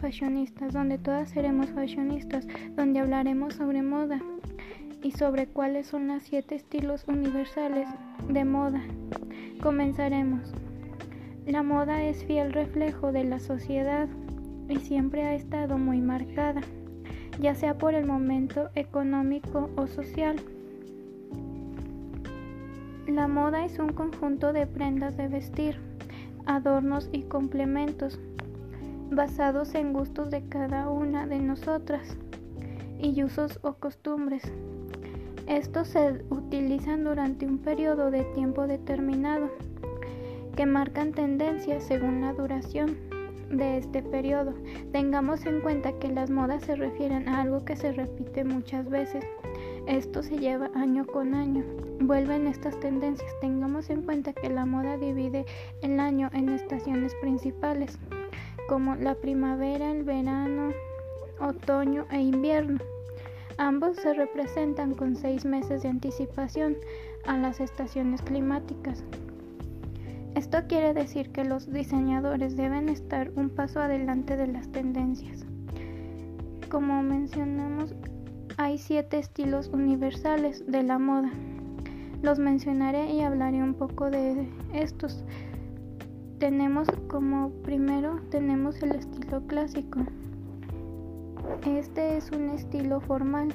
Fashionistas, donde todas seremos fashionistas, donde hablaremos sobre moda y sobre cuáles son los siete estilos universales de moda. Comenzaremos. La moda es fiel reflejo de la sociedad y siempre ha estado muy marcada, ya sea por el momento económico o social. La moda es un conjunto de prendas de vestir, adornos y complementos basados en gustos de cada una de nosotras y usos o costumbres. Estos se utilizan durante un periodo de tiempo determinado que marcan tendencias según la duración de este periodo. Tengamos en cuenta que las modas se refieren a algo que se repite muchas veces. Esto se lleva año con año. Vuelven estas tendencias. Tengamos en cuenta que la moda divide el año en estaciones principales, como la primavera, el verano, otoño e invierno. Ambos se representan con seis meses de anticipación a las estaciones climáticas. Esto quiere decir que los diseñadores deben estar un paso adelante de las tendencias. Como mencionamos, hay siete estilos universales de la moda. Los mencionaré y hablaré un poco de estos. Tenemos como primero tenemos el estilo clásico. Este es un estilo formal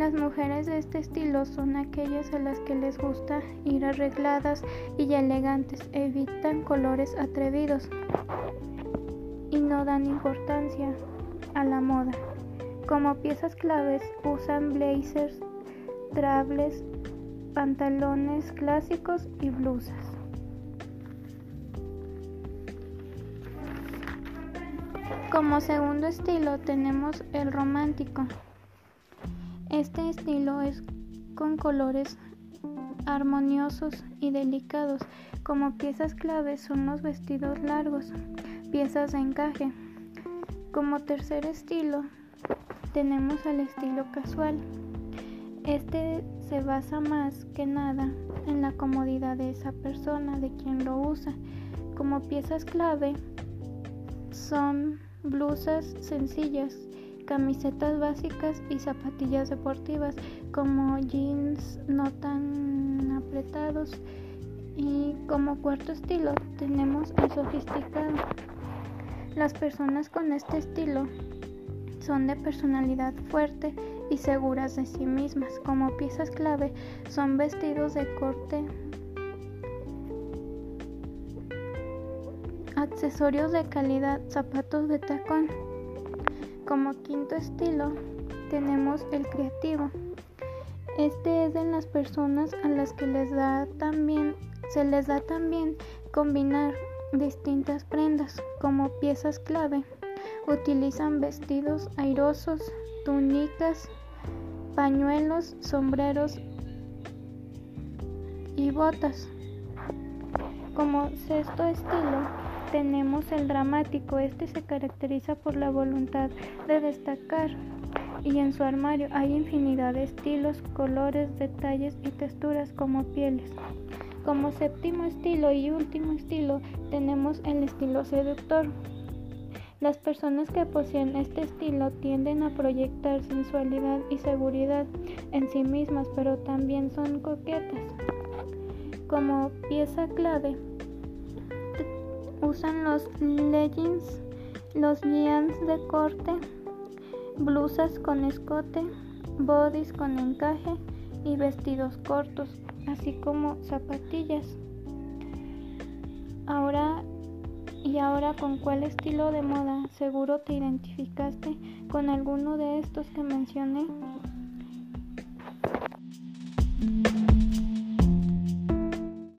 las mujeres de este estilo son aquellas a las que les gusta ir arregladas y elegantes, evitan colores atrevidos y no dan importancia a la moda. Como piezas claves usan blazers, trables, pantalones clásicos y blusas. Como segundo estilo tenemos el romántico. Este estilo es con colores armoniosos y delicados. Como piezas claves son los vestidos largos, piezas de encaje. Como tercer estilo tenemos el estilo casual. Este se basa más que nada en la comodidad de esa persona, de quien lo usa. Como piezas clave son blusas sencillas camisetas básicas y zapatillas deportivas como jeans no tan apretados y como cuarto estilo tenemos el sofisticado. Las personas con este estilo son de personalidad fuerte y seguras de sí mismas. Como piezas clave son vestidos de corte, accesorios de calidad, zapatos de tacón. Como quinto estilo tenemos el creativo. Este es de las personas a las que les da también, se les da también combinar distintas prendas como piezas clave. Utilizan vestidos airosos, túnicas, pañuelos, sombreros y botas. Como sexto estilo tenemos el dramático. Este se caracteriza por la voluntad de destacar y en su armario hay infinidad de estilos, colores, detalles y texturas como pieles. Como séptimo estilo y último estilo tenemos el estilo seductor. Las personas que poseen este estilo tienden a proyectar sensualidad y seguridad en sí mismas, pero también son coquetas. Como pieza clave Usan los leggings, los jeans de corte, blusas con escote, bodies con encaje y vestidos cortos, así como zapatillas. Ahora y ahora con cuál estilo de moda seguro te identificaste con alguno de estos que mencioné.